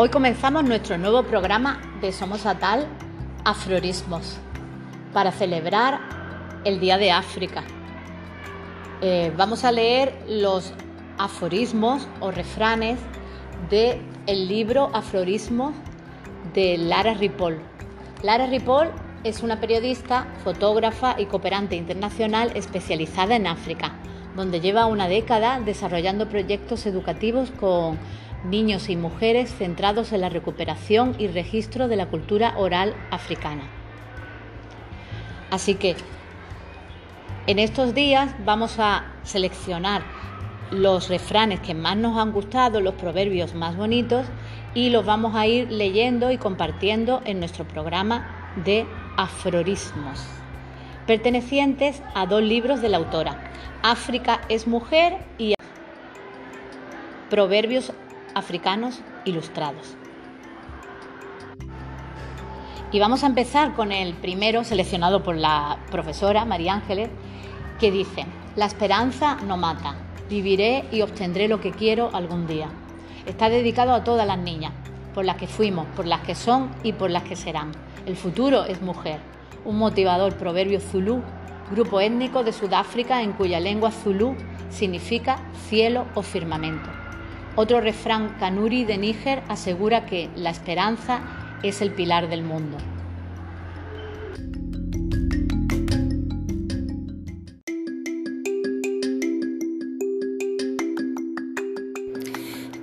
Hoy comenzamos nuestro nuevo programa de Somos Atal Afrorismos para celebrar el Día de África. Eh, vamos a leer los aforismos o refranes del el libro Afrorismos de Lara Ripoll. Lara Ripoll es una periodista, fotógrafa y cooperante internacional especializada en África, donde lleva una década desarrollando proyectos educativos con niños y mujeres centrados en la recuperación y registro de la cultura oral africana. Así que en estos días vamos a seleccionar los refranes que más nos han gustado, los proverbios más bonitos y los vamos a ir leyendo y compartiendo en nuestro programa de afrorismos, pertenecientes a dos libros de la autora, África es mujer y Proverbios africanos ilustrados. Y vamos a empezar con el primero seleccionado por la profesora María Ángeles, que dice, la esperanza no mata, viviré y obtendré lo que quiero algún día. Está dedicado a todas las niñas, por las que fuimos, por las que son y por las que serán. El futuro es mujer, un motivador proverbio zulú, grupo étnico de Sudáfrica en cuya lengua zulú significa cielo o firmamento. Otro refrán kanuri de Níger asegura que la esperanza es el pilar del mundo.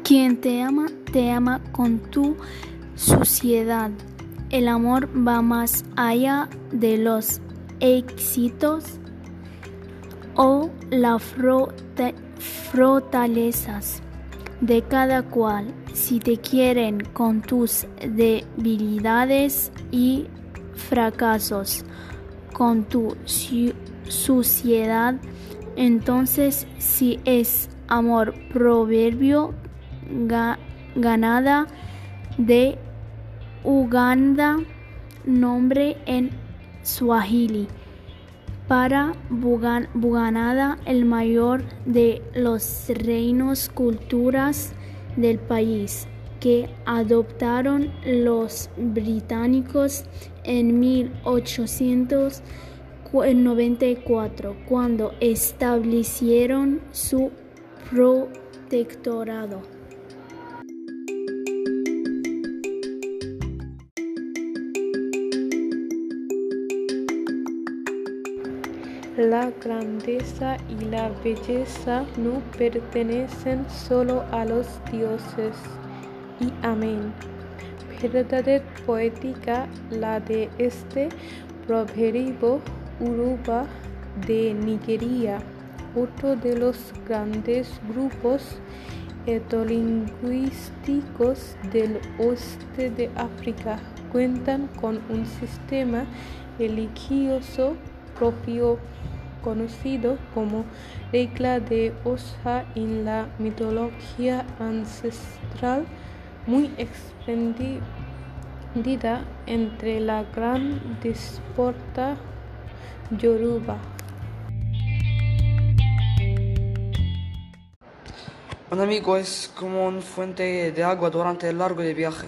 Quien te ama, te ama con tu suciedad. El amor va más allá de los éxitos o las fortalezas de cada cual, si te quieren con tus debilidades y fracasos, con tu suciedad, entonces si es amor proverbio ganada de Uganda, nombre en Swahili para Buganada, el mayor de los reinos culturas del país que adoptaron los británicos en 1894 cuando establecieron su protectorado. La grandeza y la belleza no pertenecen solo a los dioses. Y amén. Verdad poética la de este proverbio uruba de Nigeria, otro de los grandes grupos etolingüísticos del oeste de África, cuentan con un sistema religioso propio conocido como regla de Osa en la mitología ancestral, muy extendida entre la gran disporta yoruba. Un amigo es como una fuente de agua durante el largo de viaje.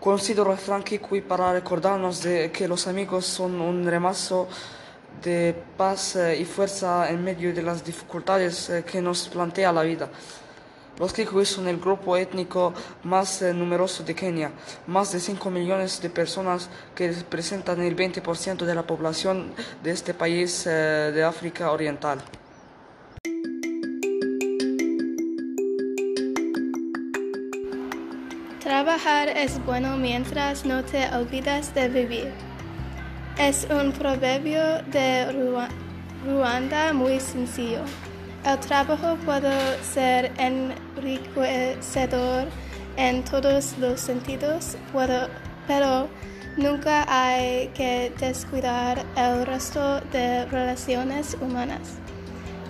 Considero Frankie para recordarnos de que los amigos son un remazo de paz eh, y fuerza en medio de las dificultades eh, que nos plantea la vida. Los Kikuyu son el grupo étnico más eh, numeroso de Kenia, más de 5 millones de personas que representan el 20% de la población de este país de África Oriental. Trabajar es bueno mientras no te olvidas de vivir. Es un proverbio de Ruanda muy sencillo. El trabajo puede ser enriquecedor en todos los sentidos, pero nunca hay que descuidar el resto de relaciones humanas.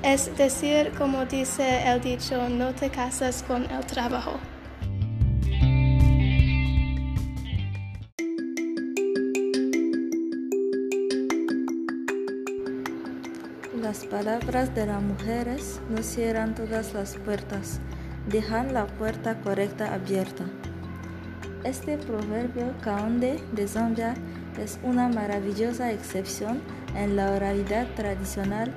Es decir, como dice el dicho, no te casas con el trabajo. Las palabras de las mujeres no cierran todas las puertas, dejan la puerta correcta abierta. Este proverbio caonde de Zambia es una maravillosa excepción en la oralidad tradicional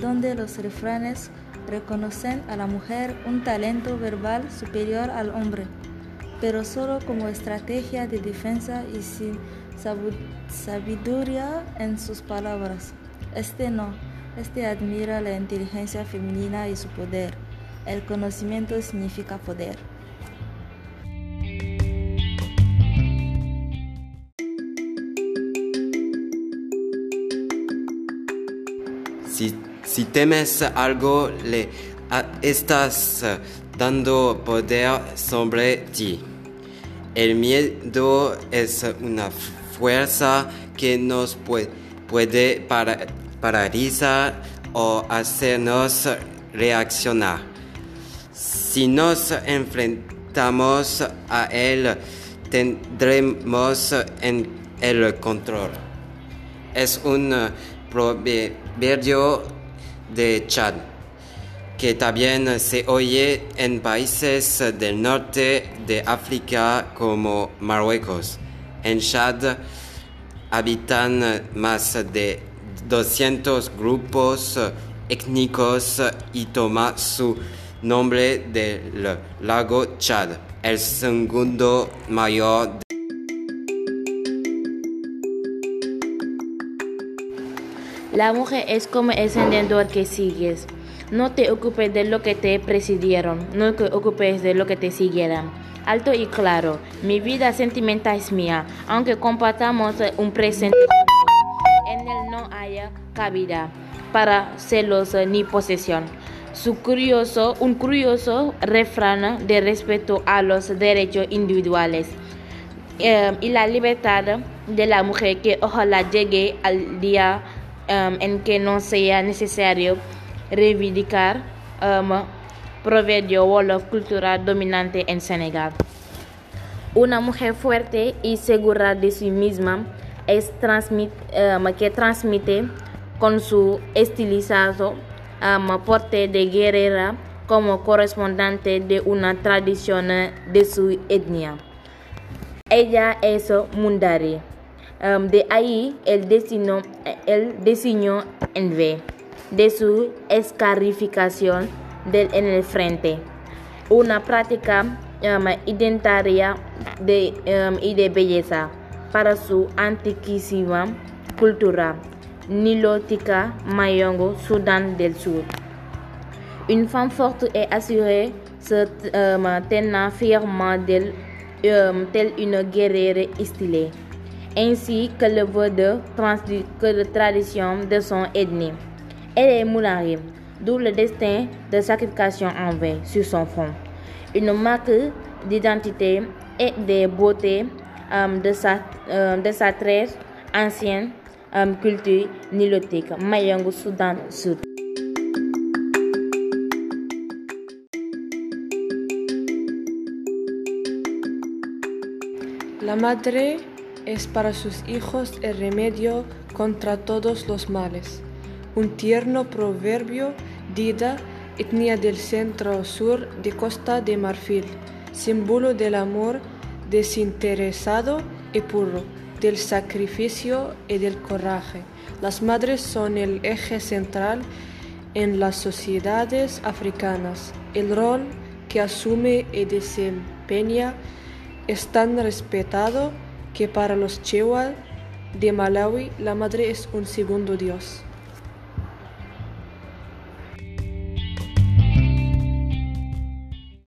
donde los refranes reconocen a la mujer un talento verbal superior al hombre, pero solo como estrategia de defensa y sin sabiduría en sus palabras. Este no, este admira la inteligencia femenina y su poder. El conocimiento significa poder. Si, temes algo, le estás dando poder sobre ti. El miedo es una fuerza que nos puede paralizar o hacernos reaccionar. Si nos enfrentamos a él, tendremos en el control. Es un proverbio de Chad que también se oye en países del norte de África como Marruecos. En Chad habitan más de 200 grupos étnicos y toma su nombre del lago Chad, el segundo mayor. La mujer es como el encendedor que sigues. No te ocupes de lo que te presidieron, no te ocupes de lo que te siguieran. Alto y claro, mi vida sentimental es mía, aunque compartamos un presente. Cabida para celos ni posesión. Su curioso, un curioso refrán de respeto a los derechos individuales eh, y la libertad de la mujer que ojalá llegue al día um, en que no sea necesario reivindicar um, proverbio cultural dominante en Senegal. Una mujer fuerte y segura de sí misma es que transmite con su estilizado um, porte de guerrera como correspondente de una tradición de su etnia. Ella es mundari. De ahí el destino, el diseño en V de su escarificación del, en el frente. Una práctica um, identitaria de, y de belleza para su antiquísima cultura nilótica Mayongo, Sudán del Sur. Une femme forte et assurée se um, tenant fièrement d'elle um, telle une guerrière stylée ainsi que le vœu de, que tradition de son ethnie. Elle est Moularim, d'où le destin de sacrification en vain sur son front. Une marque d'identité et de beauté um, de, sa, um, de sa très ancienne culture nilotique, Mayang Soudan Sud. La madre es para sus hijos el remedio contra todos los males. Un tierno proverbio Dida, etnia del centro-sur de Costa de Marfil, símbolo del amor desinteresado y puro, del sacrificio y del coraje. Las madres son el eje central en las sociedades africanas. El rol que asume y desempeña es tan respetado que para los Chewa de Malawi la madre es un segundo dios.